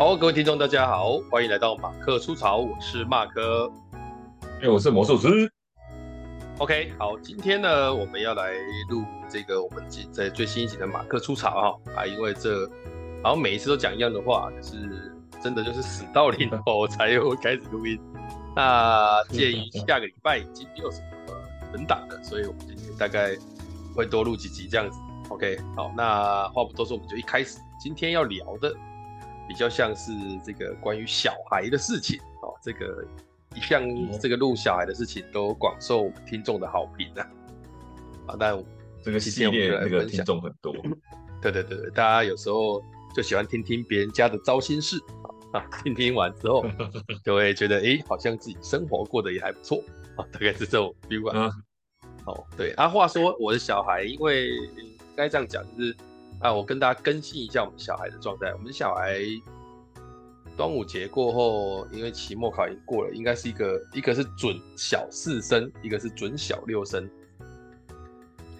好，各位听众，大家好，欢迎来到马克出草，我是马克，因为我是魔术师。OK，好，今天呢，我们要来录这个我们今在最新一集的马克出草哈啊，因为这好像每一次都讲一样的话，可是真的就是死到临头才会开始录音。那鉴于 下个礼拜已经没有什么存档了，所以我们今天大概会多录几集这样子。OK，好，那话不多说，我们就一开始今天要聊的比较像是这个关于小孩的事情哦，这个。一向这个录小孩的事情都广受听众的好评啊！啊，但这个系列那个听众很多，对对对对，大家有时候就喜欢听听别人家的糟心事啊，听听完之后 就会觉得哎、欸，好像自己生活过得也还不错啊，大概是这种 feel 啊。嗯、哦，对啊，话说我的小孩，因为该这样讲，就是啊，我跟大家更新一下我们小孩的状态，我们小孩。端午节过后，因为期末考已经过了，应该是一个一个是准小四生，一个是准小六生。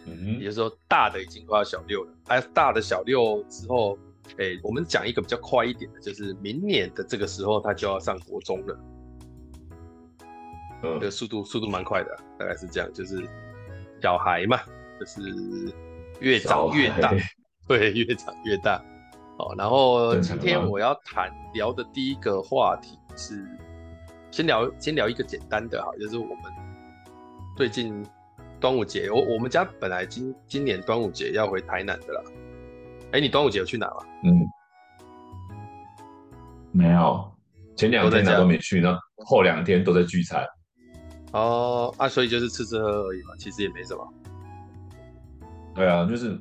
嗯，也就是说大的已经快要小六了，哎，大的小六之后，哎、欸，我们讲一个比较快一点的，就是明年的这个时候他就要上国中了。嗯，这个速度速度蛮快的，大概是这样，就是小孩嘛，就是越长越大，对，越长越大。哦，然后今天我要谈聊的第一个话题是，先聊先聊一个简单的哈，就是我们最近端午节，我我们家本来今今年端午节要回台南的啦。哎，你端午节有去哪吗？嗯，没有，前两天哪都没去呢，后两天都在聚餐。哦，啊，所以就是吃吃喝喝而已嘛，其实也没什么。对啊，就是。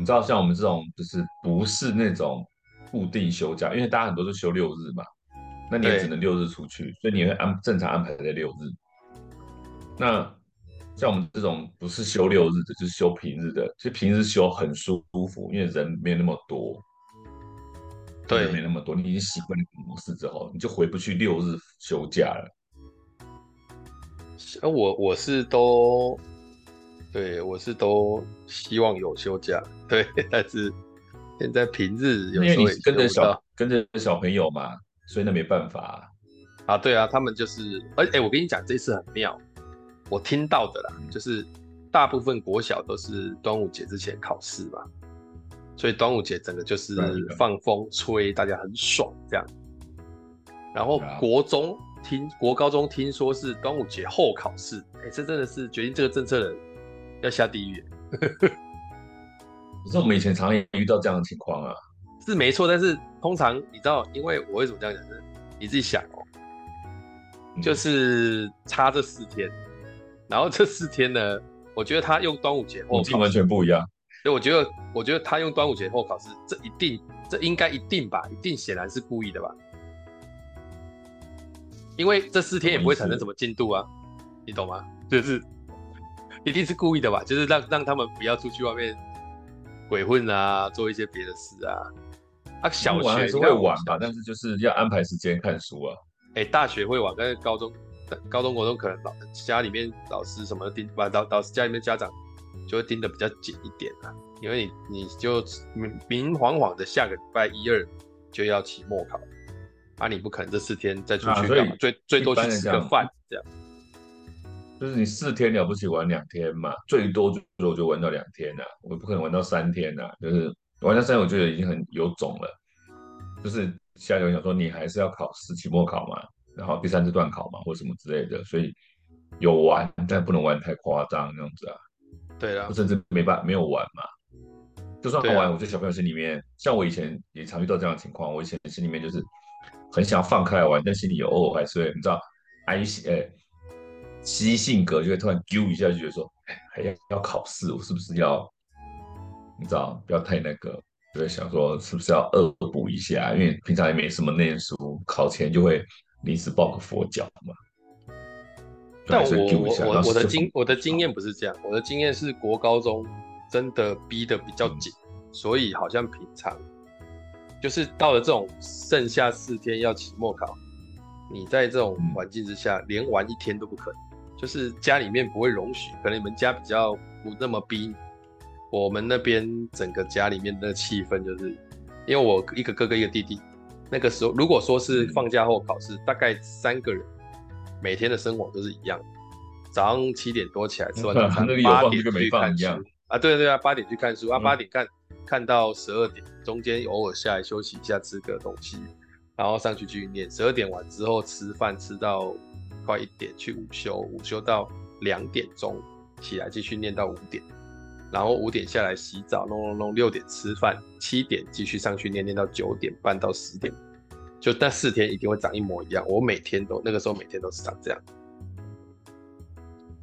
你知道像我们这种就是不是那种固定休假，因为大家很多都休六日嘛，那你也只能六日出去，所以你会安正常安排在六日。那像我们这种不是休六日的，就是休平日的，其实平日休很舒服，因为人没那么多，对，人没那么多，你已经习惯那个模式之后，你就回不去六日休假了。我我是都。对，我是都希望有休假，对，但是现在平日有时候也跟着小跟着小朋友嘛，所以那没办法啊。对啊，他们就是，而且、欸、我跟你讲，这次很妙，我听到的啦，嗯、就是大部分国小都是端午节之前考试嘛，所以端午节整个就是放风吹，大家很爽这样。然后国中听国高中听说是端午节后考试，哎、欸，这真的是决定这个政策的。要下地狱，可是我们以前常常也遇到这样的情况啊，是没错。但是通常你知道，因为我为什么这样讲呢？你自己想哦，就是差这四天，然后这四天呢，我觉得他用端午节后考试完全不一样。所以我觉得，我觉得他用端午节后考试，这一定，这应该一定吧，一定显然是故意的吧？因为这四天也不会产生什么进度啊，你懂吗？就是。一定是故意的吧？就是让让他们不要出去外面鬼混啊，做一些别的事啊。啊，小学还是会玩吧，但是就是要安排时间看书啊。哎、欸，大学会玩，但是高中、高中、国中可能老家里面老师什么盯，把老老师家里面家长就会盯得比较紧一点啊。因为你你就明明晃晃的下个礼拜一二就要期末考，啊，你不可能这四天再出去干嘛？最最多去吃个饭这样。就是你四天了不起玩两天嘛，最多最多就玩到两天了，我不可能玩到三天呐。就是玩到三天，我觉得已经很有种了。就是下游想说你还是要考试期末考嘛，然后第三次段考嘛，或什么之类的，所以有玩，但不能玩太夸张那样子啊。对啊，甚至没办没有玩嘛。就算好玩，我觉得小朋友心里面，像我以前也常遇到这样的情况，我以前心里面就是很想放开来玩，但心里有偶尔还是会你知道哀心哎。其性格就会突然揪一下，就觉得说，哎，还要要考试，我是不是要，你知道，不要太那个，就会想说，是不是要恶补一下？因为平常也没什么念书，考前就会临时抱个佛脚嘛。但我我我我的经我的经验不是这样，我的经验是国高中真的逼得比较紧，嗯、所以好像平常就是到了这种剩下四天要期末考，你在这种环境之下，嗯、连玩一天都不可能。就是家里面不会容许，可能你们家比较不那么逼。我们那边整个家里面的气氛就是，因为我一个哥哥一个弟弟，那个时候如果说是放假后考试，大概三个人每天的生活都是一样的。早上七点多起来吃完早餐，八点去看书啊，对对啊，八点去看书啊，八点看看到十二点，中间偶尔下来休息一下，吃个东西，然后上去继续念。十二点完之后吃饭，吃到快一点去午休，午休到两点钟起来继续念到五点，然后五点下来洗澡弄弄弄，六点吃饭，七点继续上去念念到九点半到十点，就那四天一定会长一模一样。我每天都那个时候每天都是长这样。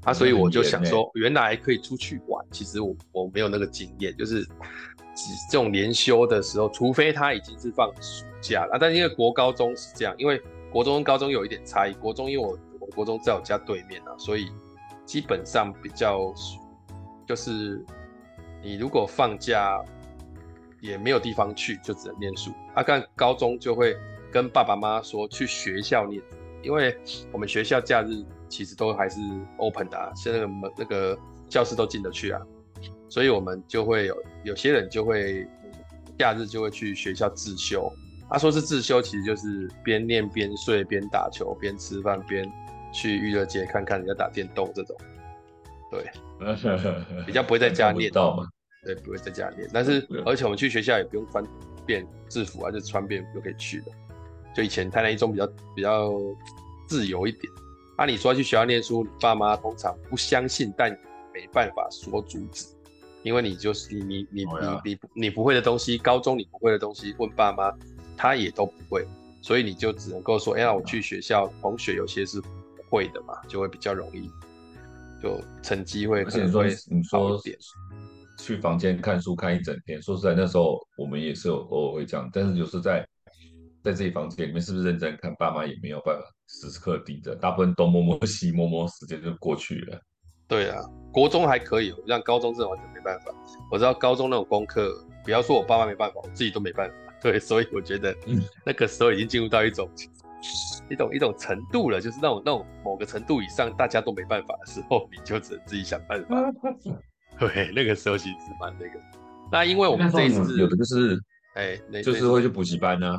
啊，所以我就想说，原来可以出去玩。其实我我没有那个经验，就是这种连休的时候，除非他已经是放暑假了。但因为国高中是这样，因为国中跟高中有一点差异。国中因为我我国中在我家对面啊，所以基本上比较就是你如果放假也没有地方去，就只能念书。啊，看高中就会跟爸爸妈妈说去学校念，因为我们学校假日。其实都还是 open 的啊，现在那个门那个教室都进得去啊，所以我们就会有有些人就会假日就会去学校自修。他说是自修，其实就是边念边睡边打球边吃饭边去娱乐街看看人家打电动这种。对，比较不会在家练到嘛。对，不会在家练。但是而且我们去学校也不用穿便制服啊，就穿便服就可以去的。就以前台南一中比较比较自由一点。啊，你说去学校念书，你爸妈通常不相信，但没办法说阻止，因为你就是你你你你你你不会的东西，高中你不会的东西，问爸妈他也都不会，所以你就只能够说，哎、欸、呀，我去学校，同学有些是不会的嘛，就会比较容易，就成绩会可能会好一点。去房间看书看一整天，说实在，那时候我们也是有偶尔会这样，但是就是在在这一房间里面，是不是认真看，爸妈也没有办法。时时刻盯着，大部分东摸摸西摸摸，时间就过去了。对啊，国中还可以，像高中这种完全没办法。我知道高中那种功课，不要说我爸妈没办法，我自己都没办法。对，所以我觉得那个时候已经进入到一种、嗯、一种一种程度了，就是那种那种某个程度以上大家都没办法的时候，你就只能自己想办法。对，那个时候其实蛮那个。那因为我们这一次有的就是，哎，就是会去补习班呢、啊。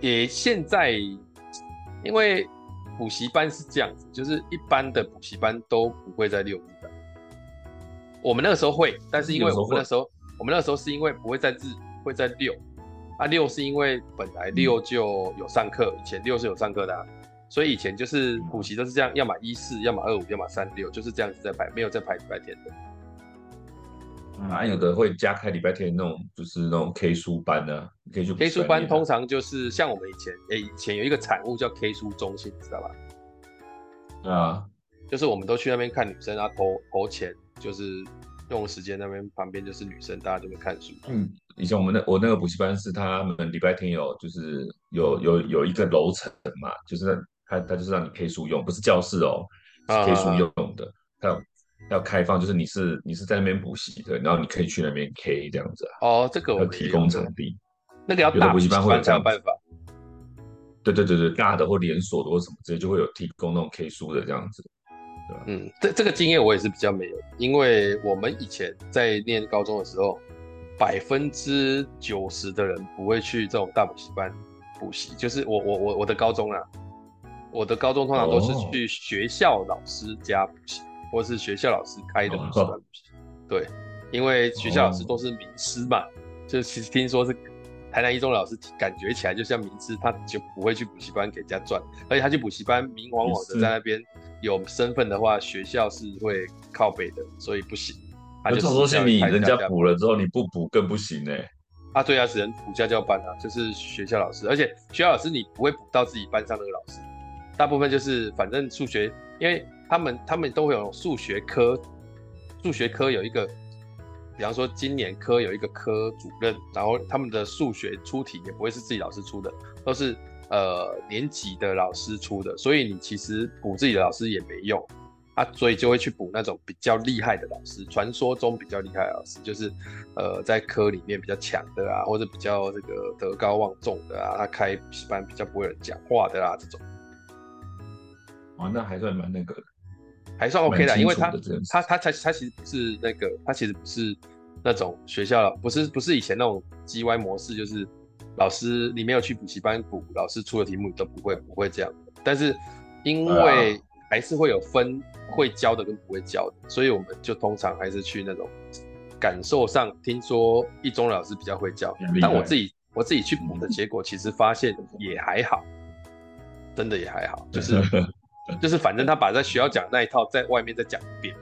也现在。因为补习班是这样子，就是一般的补习班都不会在六日的。我们那个时候会，但是因为我们那时候，我们那时候是因为不会在日，会在六。啊，六是因为本来六就有上课，以前六是有上课的啊，所以以前就是补习都是这样，要么一四，要么二五，要么三六，就是这样子在排，没有在排礼拜天的。啊，有的会加开礼拜天那种，就是那种 K 书班呢、啊，可以去 K 书班通常就是像我们以前，哎、欸，以前有一个产物叫 K 书中心，知道吧？对啊，就是我们都去那边看女生啊，投投钱，就是用时间那边旁边就是女生，大家就会看书。嗯，以前我们那我那个补习班是他们礼拜天有，就是有有有一个楼层嘛，就是他他就是让你 K 书用，不是教室哦，是 K 书用的，还有。要开放，就是你是你是在那边补习的，然后你可以去那边 K 这样子啊。哦，这个我要提供场地，那个要大补习班会有这样办法。对对对对，大的或连锁的或什么之类，就会有提供那种 K 书的这样子，对吧？嗯，这这个经验我也是比较没有，因为我们以前在念高中的时候，百分之九十的人不会去这种大补习班补习，就是我我我我的高中啊，我的高中通常都是去学校老师家补习。哦或是学校老师开的补习班补习，对，因为学校老师都是名师嘛，就其实听说是台南一中老师，感觉起来就像名师，他就不会去补习班给人家赚，而且他去补习班明晃晃的在那边有身份的话，学校是会靠北的，所以不行。他就说是你人家补了之后你不补更不行呢？啊，对啊，只能补家教班啊，就是学校老师，而且学校老师你不会补到自己班上那个老师，大部分就是反正数学，因为。他们他们都会有数学科，数学科有一个，比方说今年科有一个科主任，然后他们的数学出题也不会是自己老师出的，都是呃年级的老师出的，所以你其实补自己的老师也没用啊，所以就会去补那种比较厉害的老师，传说中比较厉害的老师，就是呃在科里面比较强的啊，或者比较这个德高望重的啊，他开补习班比较不会人讲话的啊这种。哦，那还算蛮那个的。还算 OK 的，因为他他他他他其实不是那个，他其实不是那种学校，不是不是以前那种 GY 模式，就是老师你没有去补习班补，老师出的题目你都不会，不会这样。但是因为还是会有分会教的跟不会教的，所以我们就通常还是去那种感受上，听说一中老师比较会教，但我自己我自己去补的结果，其实发现也还好，真的也还好，就是 就是反正他把在学校讲的那一套在外面再讲一遍。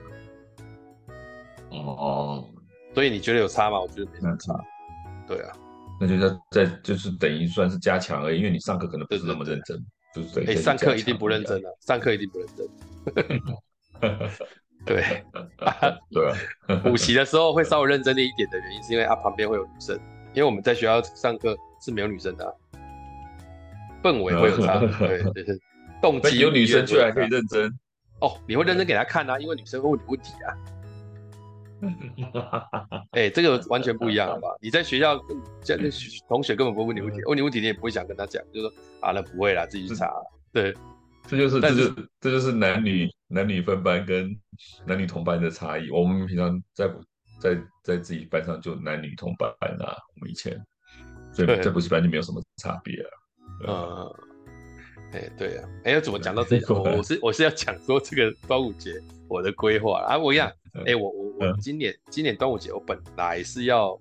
哦，所以你觉得有差吗？我觉得没什么差。对啊，那就在在就是等于算是加强而已，因为你上课可能不是那么认真。就是哎，上课一定不认真啊！上课一定不认真。对，对啊。补习的时候会稍微认真一点的原因，是因为啊旁边会有女生，因为我们在学校上课是没有女生的，啊，氛围会有差。对对对，动机有女生居然可以认真。哦，你会认真给他看啊，因为女生会问你问题啊。哎、欸，这个完全不一样，好吧？你在学校，这同学根本不会问你问题，问你问题你也不会想跟他讲，就说啊，那不会啦，自己去查。对，这就是这就是这就是男女男女分班跟男女同班的差异。我们平常在在在自己班上就男女同班啊，我们以前，所以在补习班就没有什么差别啊。嗯，哎、欸，对啊，哎、欸，要怎么讲到这个？我是我是要讲说这个端午节我的规划啊，我一样。哎、欸，我我我今年、嗯、今年端午节我本来是要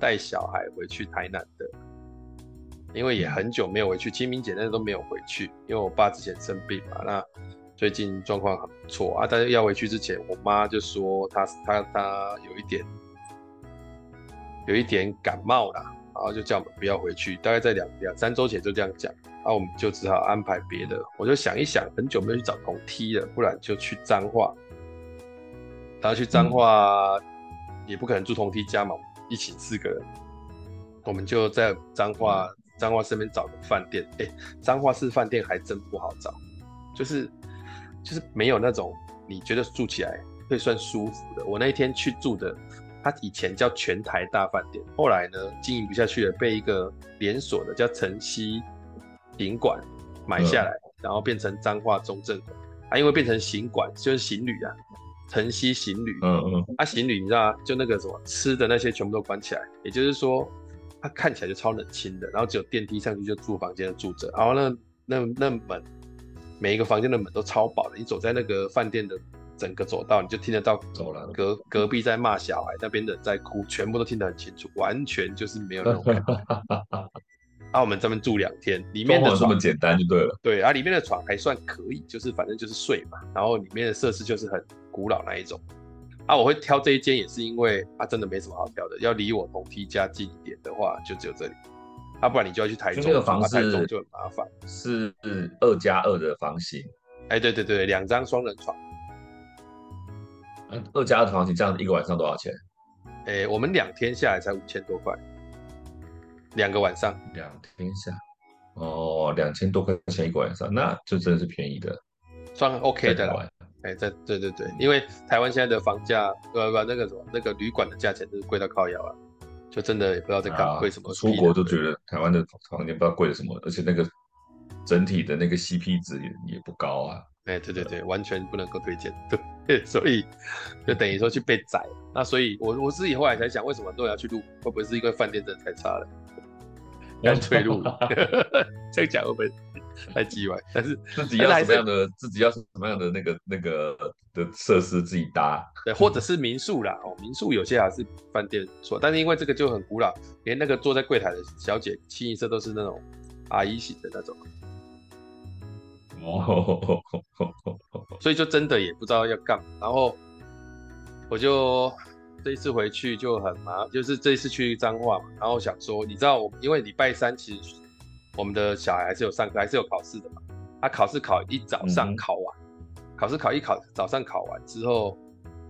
带小孩回去台南的，因为也很久没有回去，清明节那都没有回去，因为我爸之前生病嘛，那最近状况很不错啊。但是要回去之前，我妈就说她她她有一点有一点感冒啦，然后就叫我们不要回去，大概在两两三周前就这样讲，然后我们就只好安排别的。我就想一想，很久没有去找同梯了，不然就去彰化。然后去彰化，也不可能住同梯家嘛，一起四个人，我们就在彰化彰化身边找个饭店。哎，彰化市饭店还真不好找，就是就是没有那种你觉得住起来会算舒服的。我那一天去住的，它以前叫全台大饭店，后来呢经营不下去了，被一个连锁的叫晨曦行馆买下来，然后变成彰化中正馆。啊，因为变成行馆就是行旅啊。城西行旅，嗯嗯，啊行旅，你知道？就那个什么吃的那些全部都关起来，也就是说，它看起来就超冷清的，然后只有电梯上去就住房间的住着，然后那那那门，每一个房间的门都超薄的，你走在那个饭店的整个走道，你就听得到走廊隔隔壁在骂小孩，那边的在哭，全部都听得很清楚，完全就是没有那种感觉。啊，我们这边住两天，里面的床这么简单就对了。对啊，里面的床还算可以，就是反正就是睡嘛。然后里面的设施就是很古老那一种。啊，我会挑这一间也是因为啊真的没什么好挑的，要离我同梯家近一点的话，就只有这里。啊，不然你就要去台中，这个房子台中就很麻烦。是二加二的房型。哎，对对对，两张双人床。二加二的房型，这样一个晚上多少钱？哎，我们两天下来才五千多块。两个晚上，两天下，哦，两千多块钱一个晚上，那就真的是便宜的，算 OK 的了。哎，对对对对，因为台湾现在的房价，呃不，那个什么，那个旅馆的价钱就是贵到靠腰啊，就真的也不知道在干嘛，为什么出国都觉得台湾的房间不知道贵了什么，而且那个整体的那个 CP 值也也不高啊。哎，对对对，完全不能够推荐，对，所以就等于说去被宰。那所以我我自己后来才想，为什么都要去录？会不会是因为饭店真的太差了？干脆路，这样讲会不会太机歪？但是自己要什么样的，自己要什么样的那个那个的设施自己搭，对，或者是民宿啦。哦，民宿有些还是饭店错，但是因为这个就很古老，连那个坐在柜台的小姐清一色都是那种阿姨型的那种。哦，所以就真的也不知道要干嘛，然后我就。这一次回去就很麻，就是这一次去彰化嘛，然后想说，你知道我，因为礼拜三其实我们的小孩还是有上课，还是有考试的嘛。他考试考一早上考完，嗯、考试考一考早上考完之后，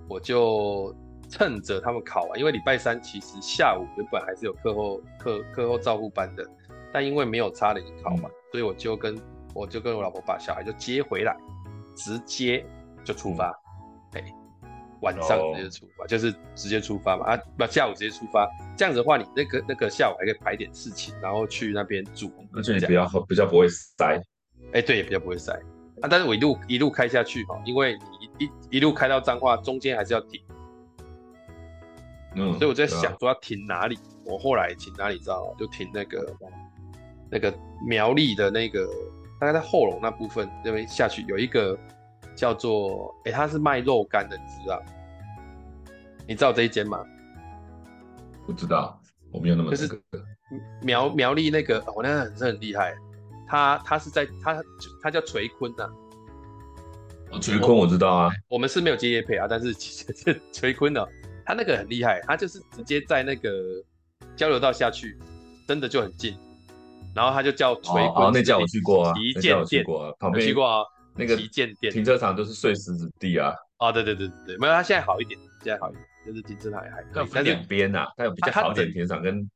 我就趁着他们考完，因为礼拜三其实下午原本还是有课后课课后照顾班的，但因为没有差的一考嘛，嗯、所以我就跟我就跟我老婆把小孩就接回来，直接就出发。晚上直接出发，oh. 就是直接出发嘛啊，不下午直接出发，这样子的话，你那个那个下午还可以排点事情，然后去那边住，而且你比较比较不会塞，哎、欸，对，也比较不会塞啊。但是我一路一路开下去哈，因为你一一路开到彰化，中间还是要停，嗯，所以我在想说要停哪里。我后来停哪里知道吗？就停那个那个苗栗的那个，大概在后龙那部分那边下去有一个叫做哎，他是卖肉干的，你知道？你知道这一间吗？不知道，我没有那么、这个、就是苗苗栗那个，我、哦、那个是很厉害，他他是在他他叫垂坤呐、啊。垂坤我知道啊，我们是没有接叶配啊，但是其实是垂坤的，他那个很厉害，他就是直接在那个交流道下去，真的就很近，然后他就叫垂坤、哦，那家我去过啊，旗舰店，旁边去过啊，那个旗舰店停车场都是碎石子地啊，哦对对对对，没有，它现在好一点，现在好一点，就是停车场也还可以，但两边呐，它有比较好一点停车场跟。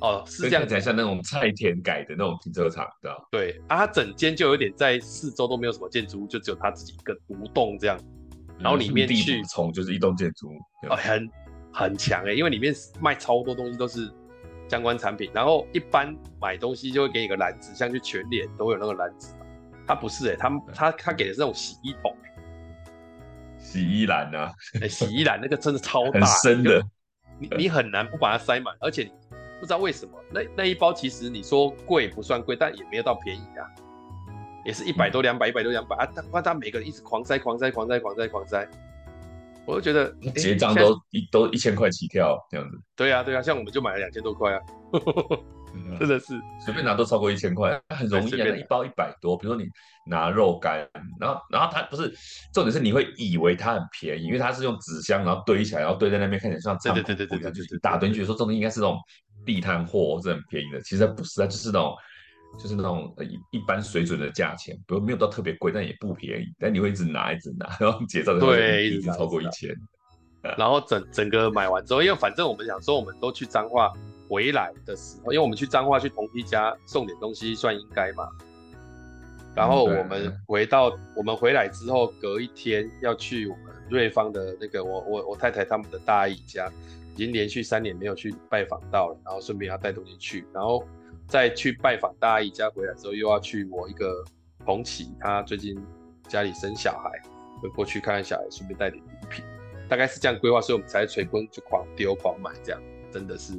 哦，是这样子，像那种菜田改的那种停车场，对吧？对啊，它整间就有点在四周都没有什么建筑物，就只有它自己一个独栋这样。然后里面去从就是一栋建筑物，哦，很很强哎，因为里面卖超多东西都是相关产品。然后一般买东西就会给你个篮子，像去全脸都会有那个篮子。它不是哎，他他他给的是那种洗衣桶，洗衣篮啊，哎，洗衣篮那个真的超大，很深的，你你很难不把它塞满，而且。不知道为什么，那那一包其实你说贵不算贵，但也没有到便宜啊，也是一百多、两百、一百多、两百啊。他他每个人一直狂塞、狂塞、狂塞、狂塞、狂塞，我就觉得结账都一都一千块起跳这样子。对啊，对啊，像我们就买了两千多块啊，真的是随便拿都超过一千块，很容易啊。一包一百多，比如说你拿肉干，然后然后它不是重点是你会以为它很便宜，因为它是用纸箱然后堆起来，然后堆在那边看起来像仓库一样，就是一大堆，你觉得说这东西应该是那种。地摊货是很便宜的，其实它不是，它就是那种，就是那种一一般水准的价钱，比如没有到特别贵，但也不便宜。但你会一直拿，一直拿，然后结账的时候一直超过一千。然后整整个买完之后，因为反正我们想说，我们都去彰化回来的时候，因为我们去彰化去同梯家送点东西算应该嘛。然后我们回到我们回来之后，隔一天要去我们瑞芳的那个我我我太太他们的大姨家。已经连续三年没有去拜访到了，然后顺便要带东西去，然后再去拜访大阿姨家回来之后，又要去我一个同期，他最近家里生小孩，会过去看看小孩，顺便带点礼品，大概是这样规划，所以我们才垂坤就狂丢狂买，这样真的是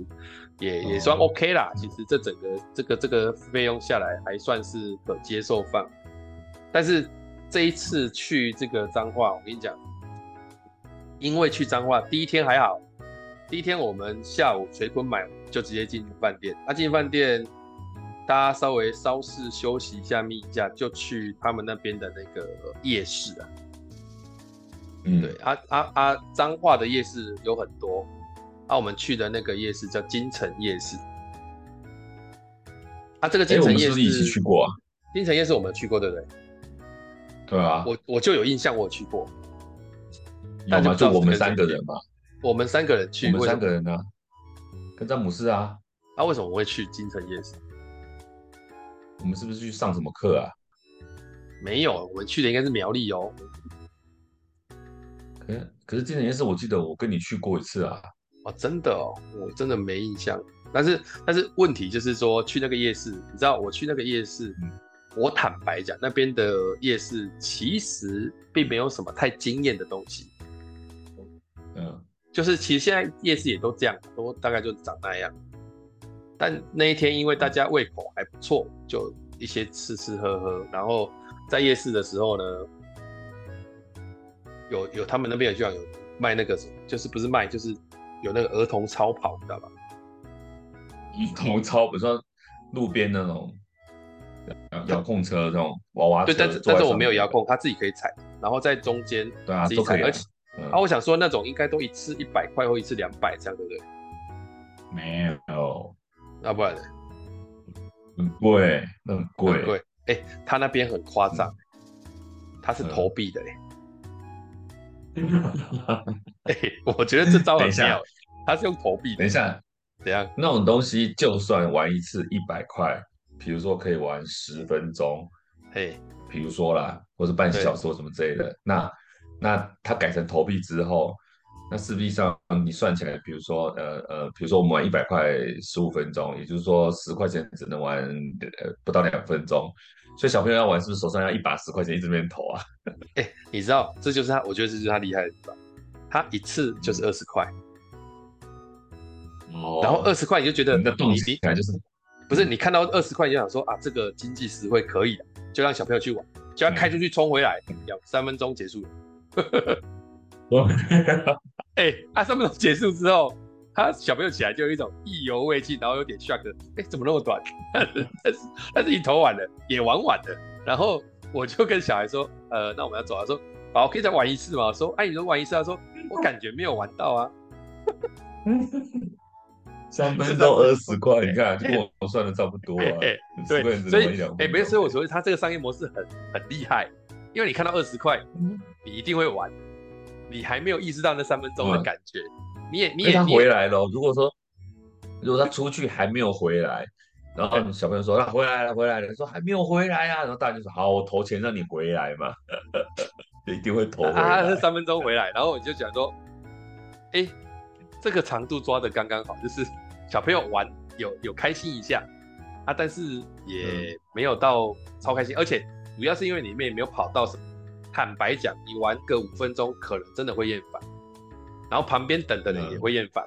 也也算 OK 啦。其实这整个这个这个费用下来还算是可接受范围，但是这一次去这个彰化，我跟你讲，因为去彰化第一天还好。第一天我们下午垂坤买就直接进饭店，啊进饭店，大家稍微稍事休息一下，眯一下，就去他们那边的那个夜市啊。嗯，对，啊啊啊，彰化的夜市有很多，啊我们去的那个夜市叫金城夜市。啊这个金城夜市，欸、我们是不是一起去过啊？金城夜市我们去过，对不对？对啊，我我就有印象，我有去过。有吗？就我们三个人嘛。我们三个人去，我们三个人呢、啊，跟詹姆斯啊。那、啊、为什么我会去金城夜市？我们是不是去上什么课啊？没有，我们去的应该是苗栗哦。可是可是金城夜市，我记得我跟你去过一次啊。哦，真的哦，我真的没印象。但是但是问题就是说，去那个夜市，你知道我去那个夜市，嗯、我坦白讲，那边的夜市其实并没有什么太惊艳的东西。嗯。就是其实现在夜市也都这样，都大概就长那样。但那一天因为大家胃口还不错，就一些吃吃喝喝。然后在夜市的时候呢，有有他们那边有就像有卖那个什么，就是不是卖，就是有那个儿童超跑，你知道吧？儿 童超，比如说路边那种遥控车这种娃娃车。对，但是但是我没有遥控，他自己可以踩，然后在中间对啊，都可以，而且。啊，我想说那种应该都一次一百块或一次两百这样，对不对？没有，那不然呢？很贵，那很贵。很贵，哎、欸，他那边很夸张，他是投币的嘞。哎、欸，我觉得这招很妙。他是用投币。等一下，怎样？那种东西就算玩一次一百块，比如说可以玩十分钟，嘿，比如说啦，或者半小时或什么之类的，那。那它改成投币之后，那实际上你算起来，比如说，呃呃，比如说我们玩一百块十五分钟，也就是说十块钱只能玩呃不到两分钟，所以小朋友要玩是不是手上要一把十块钱一直在那边投啊？哎、欸，你知道这就是他，我觉得这就是他厉害的地方，他一次就是二十块，哦、然后二十块你就觉得你的动机感就是不是你看到二十块你就想说啊，这个经济实惠可以的，就让小朋友去玩，就要开出去冲回来，两、嗯、三分钟结束了。哎、欸，啊，三分钟结束之后，他小朋友起来就有一种意犹未尽，然后有点 shock，哎、欸，怎么那么短？但是但是你投完了，也玩完了。然后我就跟小孩说，呃，那我们要走了。他说，好，可以再玩一次吗？说，哎，你说玩一次？他说，我感觉没有玩到啊。三分钟二十块，你看，跟我算的差不多啊。欸、对，所以，哎、欸，没事，我说他这个商业模式很很厉害，因为你看到二十块，你一定会玩。你还没有意识到那三分钟的感觉，嗯、你也你也他回来了。如果说如果他出去还没有回来，然后小朋友说他、回来了回来了，说还没有回来啊，然后大人就说好，我投钱让你回来嘛，一定会投回来。啊，是三分钟回来，然后我就想说，哎、欸，这个长度抓的刚刚好，就是小朋友玩有有开心一下啊，但是也没有到超开心，嗯、而且主要是因为里面没有跑到什么。坦白讲，你玩个五分钟，可能真的会厌烦，然后旁边等的人也会厌烦，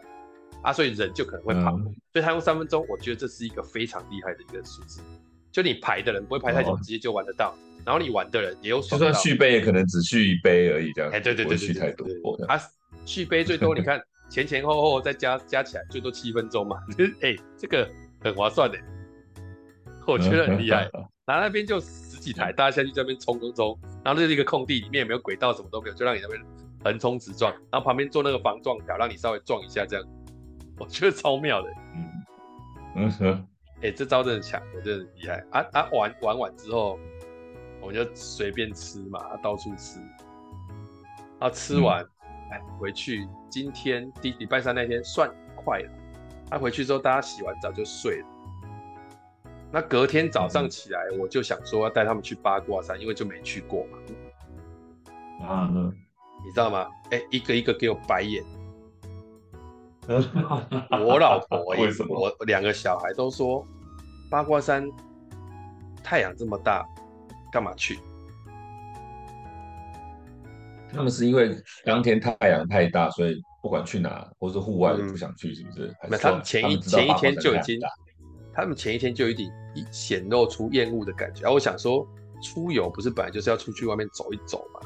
嗯、啊，所以人就可能会跑。嗯、所以他用三分钟，我觉得这是一个非常厉害的一个数字。就你排的人不会排太久，直接就玩得到。然后你玩的人也有，就算续杯也可能只续一杯而已，这样。哎，对对对，续太多。他续杯最多，你看前前后后再加加起来最多七分钟嘛。哎，这个很划算的，我觉得很厉害。然后那边就。几台，大家下去这边冲冲冲，然后这是一个空地，里面也没有轨道，什么都没有，就让你那边横冲直撞，然后旁边做那个防撞条，让你稍微撞一下，这样，我觉得超妙的。嗯嗯哼，哎，这招真的强，我觉得很厉害。啊啊，玩玩完之后，我们就随便吃嘛，到处吃。啊吃完，哎、嗯，回去今天第礼拜三那天算快了。他、啊、回去之后，大家洗完澡就睡了。那隔天早上起来，我就想说要带他们去八卦山，因为就没去过嘛。啊，你知道吗？哎、欸，一个一个给我白眼。我老婆？我两个小孩都说八卦山太阳这么大，干嘛去？他们是因为当天太阳太大，所以不管去哪，或是户外都不想去，是不是？那、嗯、他们前一前一天就已经。他们前一天就一定显露出厌恶的感觉，然后我想说，出游不是本来就是要出去外面走一走吗？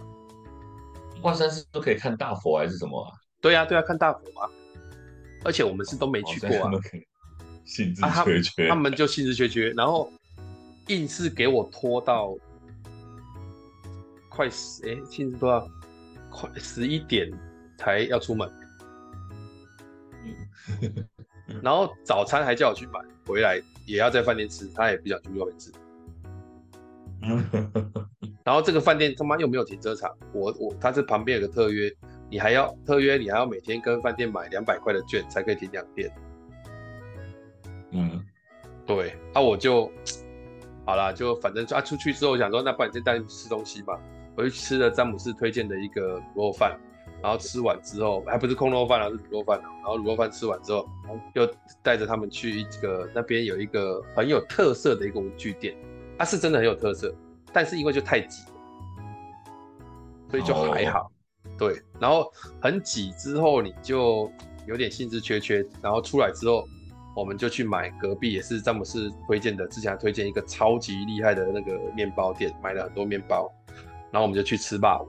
华山是都可以看大佛还是什么啊？对呀、啊，对呀、啊，看大佛啊！而且我们是都没去过啊，兴致缺缺、啊他，他们就兴致缺缺，然后硬是给我拖到快十哎，兴致多少？快十一点才要出门。然后早餐还叫我去买，回来也要在饭店吃，他也不想去外面吃。然后这个饭店他妈又没有停车场，我我他是旁边有个特约，你还要特约，你还要每天跟饭店买两百块的券才可以停两天。嗯，对，那、啊、我就好了，就反正啊出去之后我想说，那不然先带你去吃东西吧。我就吃了詹姆斯推荐的一个卤肉饭。然后吃完之后，还不是空肉饭啊，是卤肉饭。然后卤肉饭吃完之后，又带着他们去一个那边有一个很有特色的一个文具店，它是真的很有特色，但是因为就太挤，所以就还好。对，然后很挤之后你就有点兴致缺缺。然后出来之后，我们就去买隔壁也是詹姆斯推荐的，之前还推荐一个超级厉害的那个面包店，买了很多面包，然后我们就去吃霸王。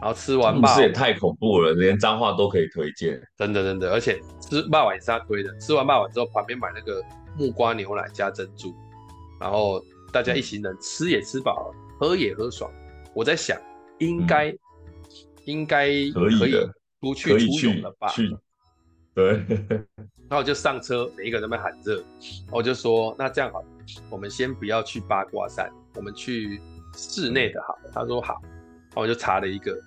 然后吃完霸这也太恐怖了，连脏话都可以推荐，真的真的，而且吃霸王也是他推的。吃完霸王之后，旁边买那个木瓜牛奶加珍珠，然后大家一行人吃也吃饱了，喝也喝爽。我在想，应该、嗯、应该可以出去出游了吧？去，对。然后我就上车，每一个人都在喊热，我就说那这样好，我们先不要去八卦山，我们去室内的好。他说好。然后我就查了一个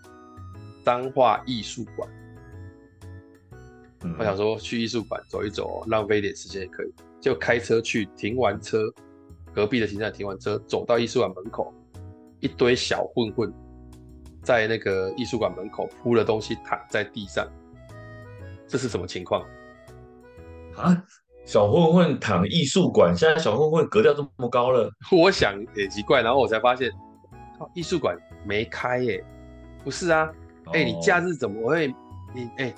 彰化艺术馆，我想说去艺术馆走一走，浪费一点时间也可以。就开车去，停完车，隔壁的停车场停完车，走到艺术馆门口，一堆小混混在那个艺术馆门口铺了东西，躺在地上，这是什么情况？啊？小混混躺艺术馆？现在小混混格调这么高了？我想也奇怪，然后我才发现，艺术馆。没开耶、欸，不是啊，哎、欸，你假日怎么会？你哎、欸，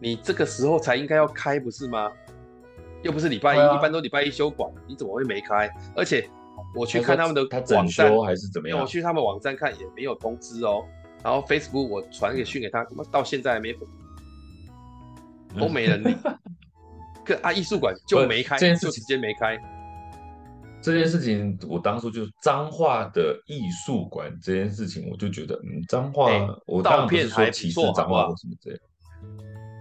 你这个时候才应该要开，不是吗？又不是礼拜一，啊、一般都礼拜一休馆，你怎么会没开？而且我去看他们的网站，还是怎么样？我去他们网站看也没有通知哦。然后 Facebook 我传个讯给他，怎么到现在还没回？都没人理。可啊，艺术馆就没开，就直接没开。这件事情，我当初就是脏话的艺术馆这件事情，我就觉得，嗯，脏话，欸、我当然不是说歧视脏话或什么之类，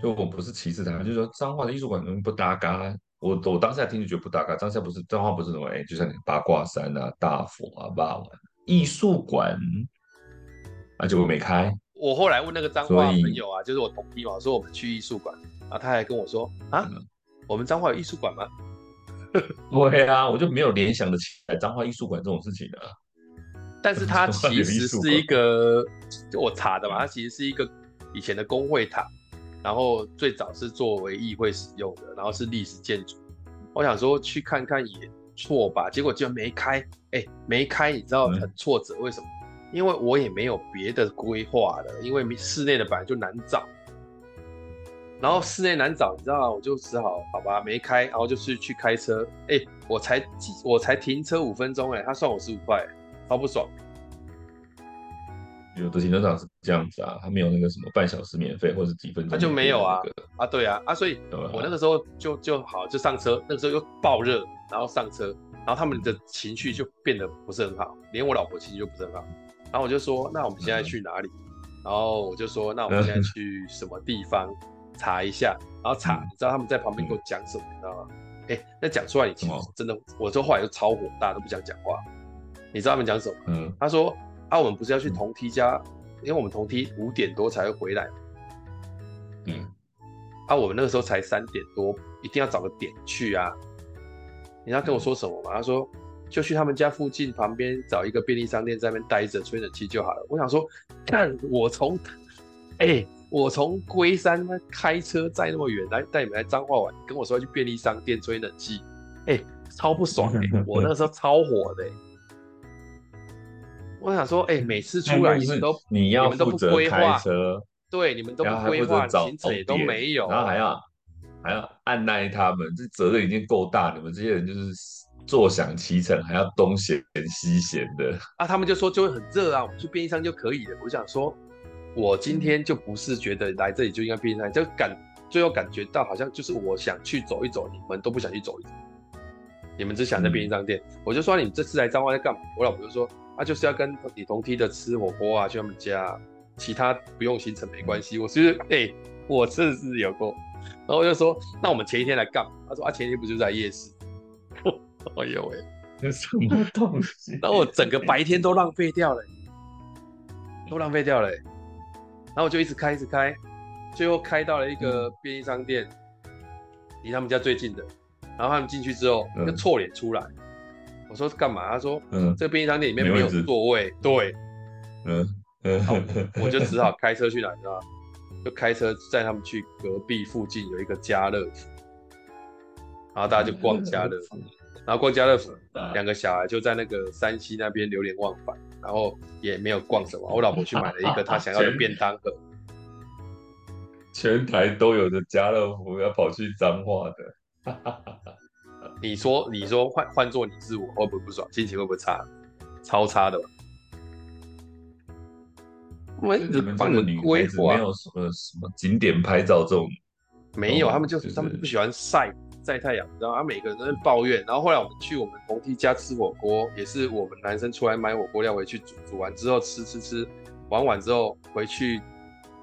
就我不是歧视他，就是说脏话的艺术馆能不搭嘎。我我当下听就觉得不搭嘎，当下不是脏话不是什么，哎、欸，就像你八卦山啊、大佛啊、霸王艺术馆，啊，结果没开。我后来问那个彰化朋友啊，就是我同批嘛，说我们去艺术馆，啊，他还跟我说啊，嗯、我们脏话有艺术馆吗？对啊，我就没有联想的起来彰化艺术馆这种事情的。但是它其实是一个，就我查的嘛，它其实是一个以前的工会塔，然后最早是作为议会使用的，然后是历史建筑。我想说去看看也错吧，结果居然没开，哎、欸，没开，你知道很挫折，为什么？因为我也没有别的规划了，因为室内的本来就难找。然后室内难找，你知道吗？我就只好好吧，没开，然后就是去开车。哎，我才几，我才停车五分钟，哎，他算我十五块，超不爽。有的停车场是这样子啊，他没有那个什么半小时免费，或者是几分钟，他就没有啊。啊，对啊，啊，所以我那个时候就就好就上车，那个时候又爆热，然后上车，然后他们的情绪就变得不是很好，连我老婆情绪就不是很好。然后我就说，那我们现在去哪里？嗯、然后我就说，那我们现在去什么地方？查一下，然后查，你知道他们在旁边给我讲什么，你知道吗？哎、欸，那讲出来，你其实真的，我说话又超火大，都不想讲话。你知道他们讲什么？嗯，他说啊，我们不是要去同梯家，因为我们同梯五点多才会回来。嗯，啊，我们那个时候才三点多，一定要找个点去啊。你知道跟我说什么吗？他说就去他们家附近旁边找一个便利商店，在那边待着吹冷气就好了。我想说，看我从，哎、欸。我从龟山开车载那么远来带你们来彰化玩，跟我说要去便利商店吹冷气，哎、欸，超不爽哎、欸！我那个时候超火的、欸。我想说，哎、欸，每次出来你们都你要负责开车，对，你们都不规划，行程也都没有，然后还要还要按捺他们，这责任已经够大，你们这些人就是坐享其成，还要东嫌西嫌的。啊，他们就说就会很热啊，我们去便利商就可以了。我想说。我今天就不是觉得来这里就应该便利商店，就感最后感觉到好像就是我想去走一走，你们都不想去走一走，你们只想在便利商店。嗯、我就说你们这次来彰化在干嘛？我老婆就说啊，就是要跟你同梯的吃火锅啊，去他们家，其他不用行程没关系。我是哎、欸，我真的是有过，然后我就说那我们前一天来干嘛？他说啊，前一天不就在夜市？哎呦喂，这什么东西？然后我整个白天都浪费掉了，都浪费掉了。然后我就一直开，一直开，最后开到了一个便利商店，离、嗯、他们家最近的。然后他们进去之后，就臭脸出来。嗯、我说干嘛？他说：“嗯，这个便利商店里面没有座位。位”对，嗯嗯，我就只好开车去哪，你知道吗？就开车载他们去隔壁附近有一个家乐福，然后大家就逛家乐福，然后逛家乐福，两个小孩就在那个山西那边流连忘返。然后也没有逛什么，我老婆去买了一个她想要的便当盒。全台都有的家乐福要跑去彰化的，你说你说换换做你是我会不会不爽，心情会不会差？超差的吧。我一直帮你们规划，没有什么什么景点拍照这种，没有，他们就是他们不喜欢晒。晒太阳，然后他每个人都在抱怨。然后后来我们去我们同梯家吃火锅，也是我们男生出来买火锅料回去煮，煮完之后吃吃吃，玩完之后回去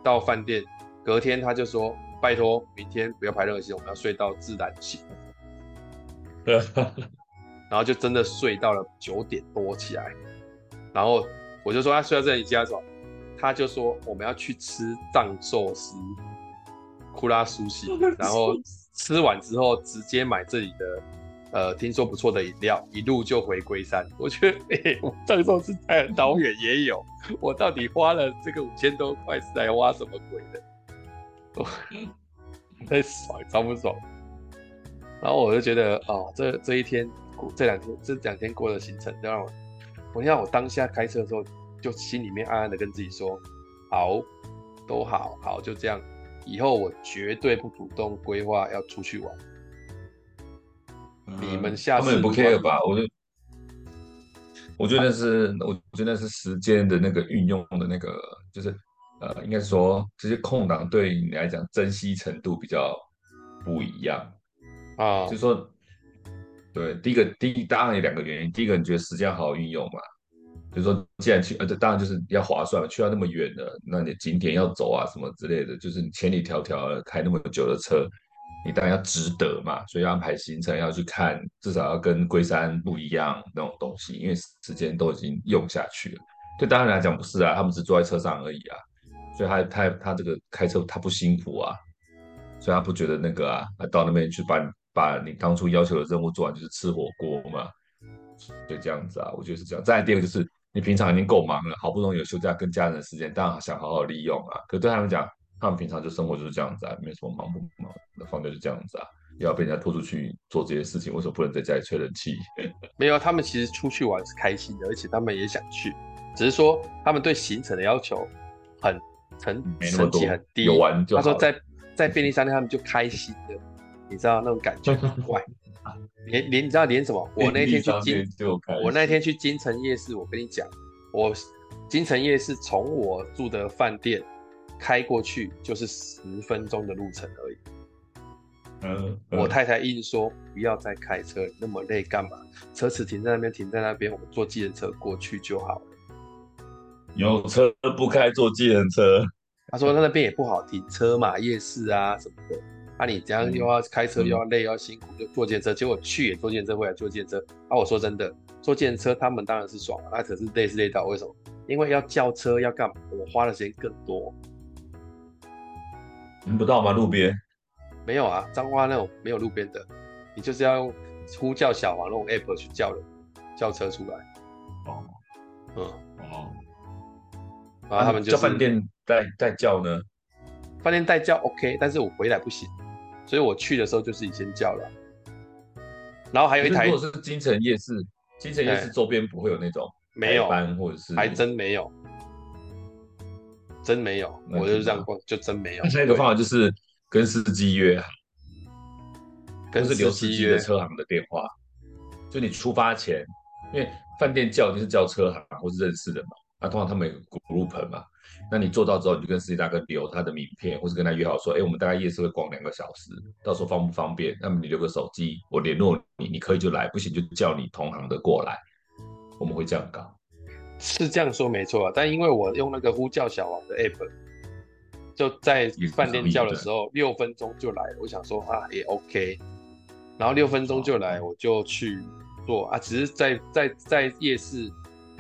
到饭店，隔天他就说拜托明天不要排任何行程，我们要睡到自然醒。然后就真的睡到了九点多起来，然后我就说他睡到这里家走，他就说我们要去吃藏寿司，库拉苏西，然后。吃完之后直接买这里的，呃，听说不错的饮料，一路就回龟山。我觉得，哎、欸，我藏寿司在导演也有，我到底花了这个五千多块是在挖什么鬼的？太 爽，超不爽。然后我就觉得，哦，这这一天，这两天，这两天过的行程，让我，我让我当下开车的时候，就心里面暗暗的跟自己说，好，都好好，就这样。以后我绝对不主动规划要出去玩。嗯、你们下次他们也不 care 吧？我就我觉得是，啊、我觉得是时间的那个运用的那个，就是呃，应该说这些空档对你来讲珍惜程度比较不一样啊。就是说，对，第一个，第一当然有两个原因，第一个你觉得时间好好运用嘛？就是说，既然去，呃，这当然就是要划算，去到那么远的，那你景点要走啊，什么之类的，就是你千里迢迢开那么久的车，你当然要值得嘛，所以要安排行程，要去看，至少要跟龟山不一样那种东西，因为时间都已经用下去了。对当然来讲不是啊，他们只坐在车上而已啊，所以他他他这个开车他不辛苦啊，所以他不觉得那个啊，到那边去把把你当初要求的任务做完，就是吃火锅嘛，就这样子啊，我觉得是这样。再来第二个就是。你平常已经够忙了，好不容易有休假跟家人的时间，当然想好好利用啊。可对他们讲，他们平常就生活就是这样子啊，没什么忙不忙，的放假就这样子啊。又要被人家拖出去做这些事情，为什么不能在家里吹冷气？没有，他们其实出去玩是开心的，而且他们也想去，只是说他们对行程的要求很很层级很低。有玩就好。他说在在便利商店他们就开心的，你知道那种感觉很怪。连连你知道连什么？我那天去金，我那天去金城夜市，我跟你讲，我金城夜市从我住的饭店开过去就是十分钟的路程而已。嗯，嗯我太太硬说不要再开车，那么累干嘛？车子停在那边，停在那边，我们坐计程车过去就好了。有车不开，坐计程车。他说他那边也不好停车嘛，夜市啊什么的。那、啊、你这样又要开车又要累又要辛苦，就坐计程车，结果去也坐计程车，回来坐计程车。啊，我说真的，坐计程车他们当然是爽了，那可是累是累到为什么？因为要叫车要干嘛？我花的时间更多。闻不到吗？路边没有啊，彰化那种没有路边的，你就是要用呼叫小黄那种 app 去叫人，叫车出来。哦，嗯，哦，然后他们就叫饭店代代叫呢。饭店代叫 OK，但是我回来不行，所以我去的时候就自己先叫了。然后还有一台，如果是金城夜市，金城夜市周边不会有那种没有班或者是还真没有，真没有，我就是这样逛，就真没有。那一个方法就是跟司机约好，跟是留司机的车行的电话，就你出发前，因为饭店叫就是叫车行或是认识的嘛，那通常他们有 group 嘛。那你做到之后，你就跟司机大哥留他的名片，或是跟他约好说，哎、欸，我们大概夜市会逛两个小时，到时候方不方便？那么你留个手机，我联络你，你可以就来，不行就叫你同行的过来，我们会这样搞。是这样说没错啊，但因为我用那个呼叫小王的 app，就在饭店叫的时候，六分钟就来，我想说啊也 OK，然后六分钟就来，我就去做啊，只是在在在夜市。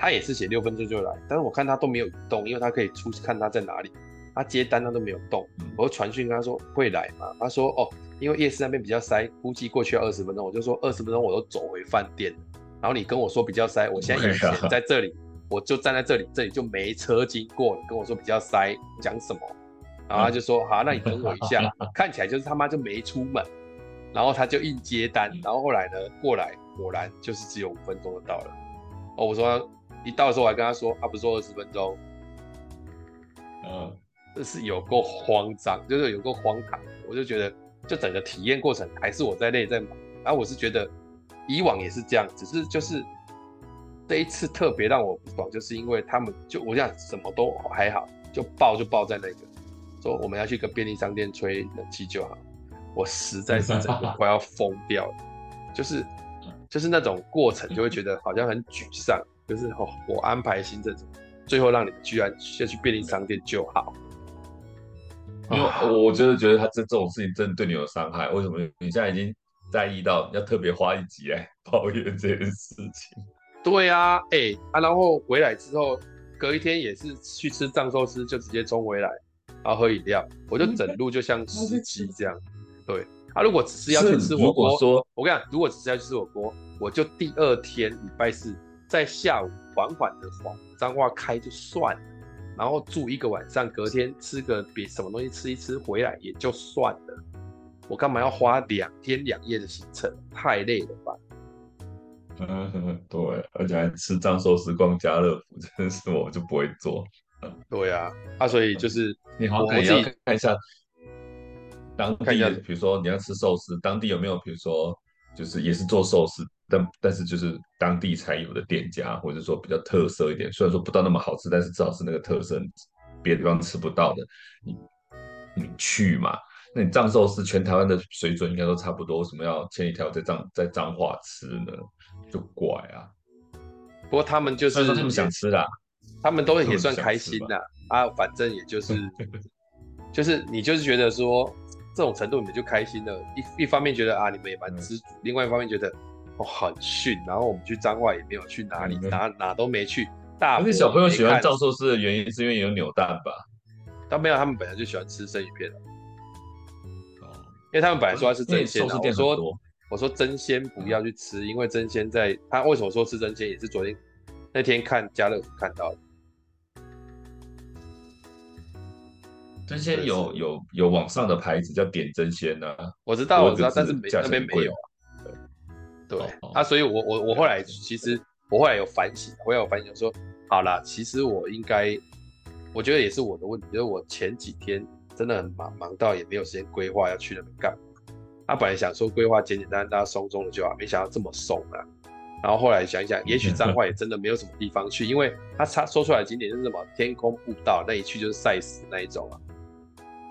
他也是写六分钟就来，但是我看他都没有动，因为他可以出看他在哪里，他接单他都没有动。我传讯跟他说会来吗？他说哦，因为夜市那边比较塞，估计过去要二十分钟。我就说二十分钟我都走回饭店，然后你跟我说比较塞，我现在以前在这里，我就站在这里，这里就没车经过，你跟我说比较塞，讲什么？然后他就说好，那你等我一下，看起来就是他妈就没出门，然后他就硬接单，然后后来呢过来，果然就是只有五分钟就到了。哦，我说。一到的时候，我还跟他说：“他、啊、不是说二十分钟。”嗯，这是有够慌张，就是有够荒唐。我就觉得，就整个体验过程还是我在累在忙。然后我是觉得，以往也是这样，只是就是这一次特别让我不爽，就是因为他们就我想什么都还好，就爆就爆在那个说我们要去个便利商店吹冷气就好。我实在是整个 快要疯掉了，就是就是那种过程就会觉得好像很沮丧。就是哦，我安排行程，最后让你居然先去便利商店就好。因为我就是觉得他这这种事情真的对你有伤害。为什么你现在已经在意到要特别花一集来抱怨这件事情？对啊，哎、欸、啊，然后回来之后，隔一天也是去吃藏寿司，就直接冲回来，然后喝饮料，我就整路就像 司机这样。对，啊，如果只是要去吃火锅，我跟你讲，如果只是要去吃火锅，我就第二天礼拜四。在下午缓缓的往彰化开就算了，然后住一个晚上，隔天吃个别什么东西吃一吃回来也就算了。我干嘛要花两天两夜的行程？太累了吧？嗯，对，而且还吃藏寿司、逛家乐福，真的是我就不会做。对啊，啊，所以就是你好，我自己看一下，当地的，比如说你要吃寿司，当地有没有比如说就是也是做寿司，但但是就是当地才有的店家，或者说比较特色一点，虽然说不到那么好吃，但是至少是那个特色，别的地方吃不到的，你你去嘛。那你藏寿司全台湾的水准应该都差不多，为什么要千里迢在藏在彰化吃呢？就怪啊！不过他们就是他们想吃啦，他们都也算开心的啊，反正也就是 就是你就是觉得说这种程度你们就开心了，一一方面觉得啊你们也蛮知足，嗯、另外一方面觉得哦很逊，然后我们去彰化也没有去哪里，嗯、哪哪都没去。大而且小朋友喜欢藏寿司的原因是因为有扭蛋吧？但没有，他们本来就喜欢吃生鱼片哦因为他们本来说他是真鲜，我说我说真鲜不要去吃，因为真鲜在他为什么说吃真鲜，也是昨天那天看家乐福看到的。真鲜有有有网上的牌子叫点真鲜呢，我知道我知道，但是没那边没有啊。对对啊，所以我我我后来其实我后来有反省，后来有反省说，好啦，其实我应该，我觉得也是我的问题，就是我前几天。真的很忙，忙到也没有时间规划要去那边干嘛。他本来想说规划简简单单、大家松松的就好，没想到这么松啊。然后后来想一想，也许彰化也真的没有什么地方去，因为他他说出来的景点就是什么天空步道，那一去就是晒死那一种啊。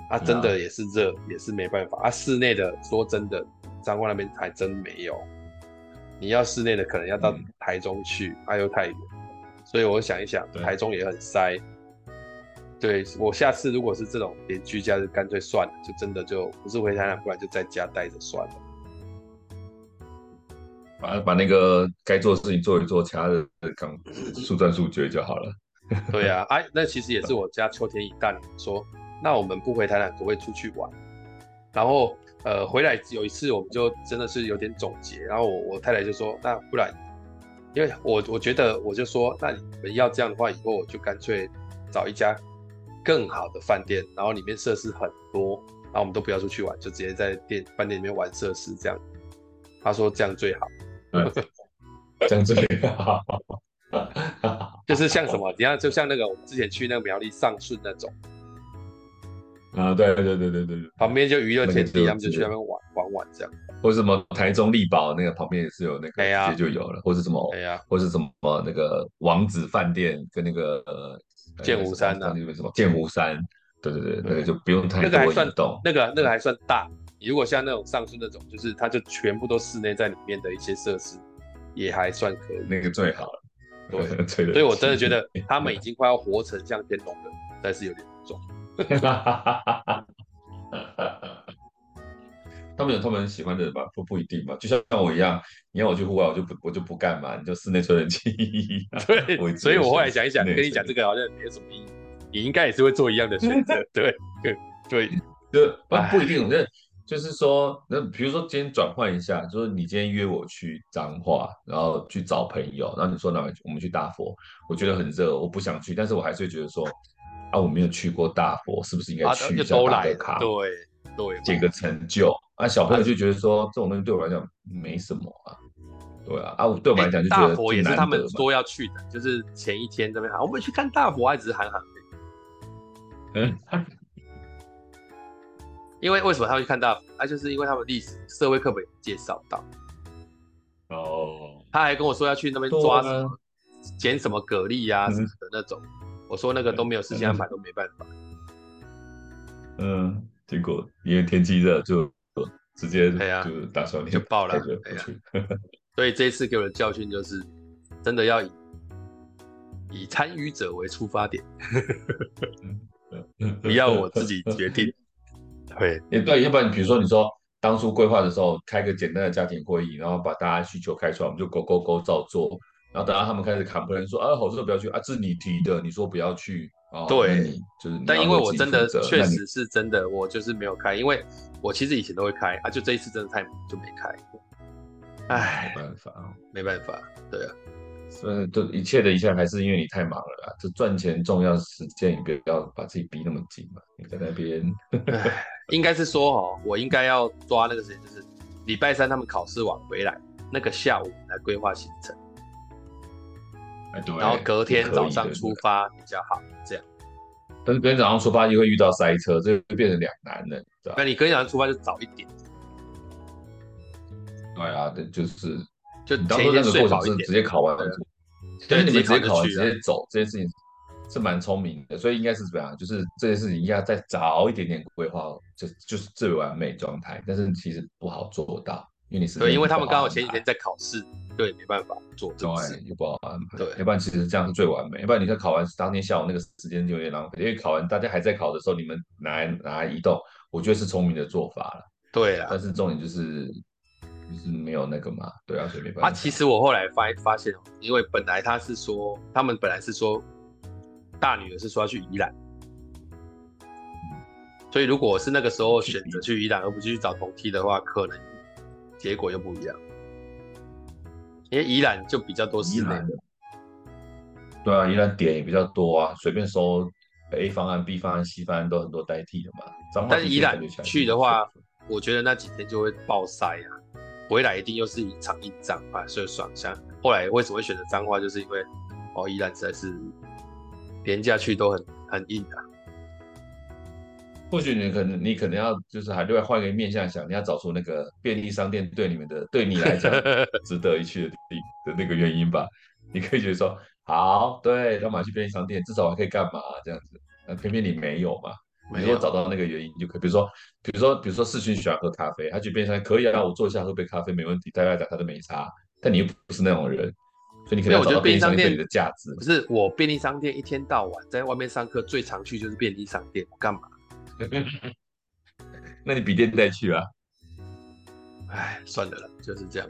啊，真的也是热，也是没办法啊。室内的说真的，彰化那边还真没有。你要室内的，可能要到台中去，那、嗯啊、又太远。所以我想一想，台中也很塞。对，我下次如果是这种连居家，就干脆算了，就真的就不是回台南，不然就在家待着算了。把把那个该做的事情做一做，其他的刚速战速决就好了。对呀、啊，哎、啊，那其实也是我家秋天一旦说，那我们不回台南，可不可以出去玩？然后呃，回来有一次，我们就真的是有点总结，然后我我太太就说，那不然，因为我我觉得我就说，那你们要这样的话，以后我就干脆找一家。更好的饭店，然后里面设施很多，然后我们都不要出去玩，就直接在店饭店里面玩设施这样。他说这样最好，嗯、这样最好，就是像什么，你看就像那个我们之前去那个苗栗上顺那种，啊，对对对对对对，旁边就娱乐天地，他们就去那边玩玩玩这样。或者什么台中力宝那个旁边也是有那个，直接就有了，啊、或者什么，对呀、啊，或者什么那个王子饭店跟那个呃。剑湖山呢？那边什么剑湖山？对对对，那个就不用太那个还算懂。那个那个还算大。你如果像那种上次那种，就是它就全部都室内在里面的一些设施，也还算可以。那个最好了。对，所以我真的觉得他们已经快要活成像天龙了，但是有点重。他们有他们喜欢的人吧？不不一定吧。就像像我一样，你要我去户外，我就不我就不干嘛，你就室内吹冷气。对，所以我后来想一想，跟你讲这个好像没有什么意义。你应该也是会做一样的选择。对 对对，就不一定。那就是说，那比如说今天转换一下，就是你今天约我去彰化，然后去找朋友，然后你说那我们去大佛，我觉得很热，我不想去，但是我还是会觉得说，啊，我没有去过大佛，是不是应该去一下打个卡？对对，这个成就。啊，小朋友就觉得说这种东西对我来讲没什么啊，对啊，啊，对我来讲就觉得大佛也是他们说要去的，就是前一天这边喊我们去看大佛，还只是喊喊。嗯，因为为什么他会去看大佛？啊，就是因为他们历史社会课本介绍到。哦。他还跟我说要去那边抓什么捡什么蛤蜊呀什么的那种，我说那个都没有时间安排，都没办法。嗯，结果因为天气热就。直接就打算就爆了，所以这一次给我的教训就是，真的要以以参与者为出发点，不要我自己决定。对，也对，要不然你比如说你说当初规划的时候开个简单的家庭会议，然后把大家需求开出来，我们就勾勾勾照做，然后等到他们开始砍不能说啊，好热不要去啊，这是你提的，你说不要去。哦、对，就是，但因为我真的确实是真的，我就是没有开，因为我其实以前都会开啊，就这一次真的太忙就没开。哎，没办法啊，没办法，对啊，所以这一切的一切还是因为你太忙了啦。这赚钱重要时间，你不要把自己逼那么紧嘛。你在那边，应该是说哦，我应该要抓那个时间，就是礼拜三他们考试完回来那个下午来规划行程。哎、对，然后隔天早上出发比较好，这样。但是隔天早上出发就会遇到塞车，这就变成两难了，那你隔天早上出发就早一点。对啊，对，就是就你当初那个过程是直接考完了，但是你们直接考完直接走这件事情是蛮聪明的，所以应该是怎么样？就是这件事情应该再早一点点规划，就就是最完美状态。但是其实不好做到，因为你是对，因为他们刚好前几天在考试，对，没办法做这个事，又不好安排。对，要不然其实这样是最完美。要不然你看考完当天下午那个时间就有点浪费，因为考完大家还在考的时候，你们拿来拿来移动，我觉得是聪明的做法了。对啊，但是重点就是。就是没有那个嘛，对啊，所以没办法。啊，其实我后来发发现哦，因为本来他是说，他们本来是说，大女儿是说要去宜兰，所以如果是那个时候选择去宜兰而不是去找同梯的话，可能结果又不一样。因为宜兰就比较多室内的，对啊，宜兰点也比较多啊，随便搜 A 方案、B 方案、C 方案都很多代替的嘛。但是宜兰去的话，我觉得那几天就会爆塞啊。回来一定又是一场硬仗啊，所以爽像后来为什么会选择彰化，就是因为哦，宜兰实在是连假去都很很硬啊。或许你可能你可能要就是还另外换一个面向想，你要找出那个便利商店对你们的对你来讲值得一去的的那个原因吧。你可以觉得说好，对，干嘛去便利商店？至少还可以干嘛这样子？那偏偏你没有嘛。你如果找到那个原因就可以，比如说，比如说，比如说，世勋喜欢喝咖啡，他去便利商店可以啊，我坐一下喝杯咖啡没问题。大家讲他都没差，但你又不是那种人，所以你可能要找到便利商店对你的价值。不是我便利商店一天到晚在外面上课，最常去就是便利商店，我干嘛？那你笔电带去啊？哎，算了了，就是这样。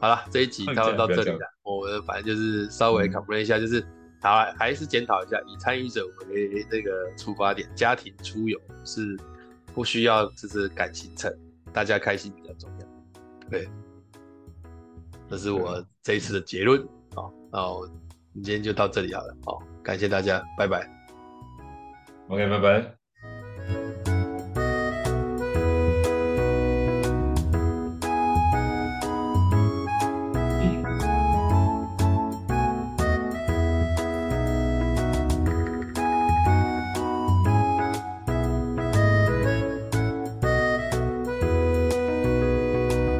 好了，这一集差不多到这里了。我们反正就是稍微 complain 一下，就是。好，还是检讨一下，以参与者为那个出发点，家庭出游是不需要，就是赶行程，大家开心比较重要。对，这是我这一次的结论。好，那我们今天就到这里好了。好，感谢大家，拜拜。OK，拜拜。thank you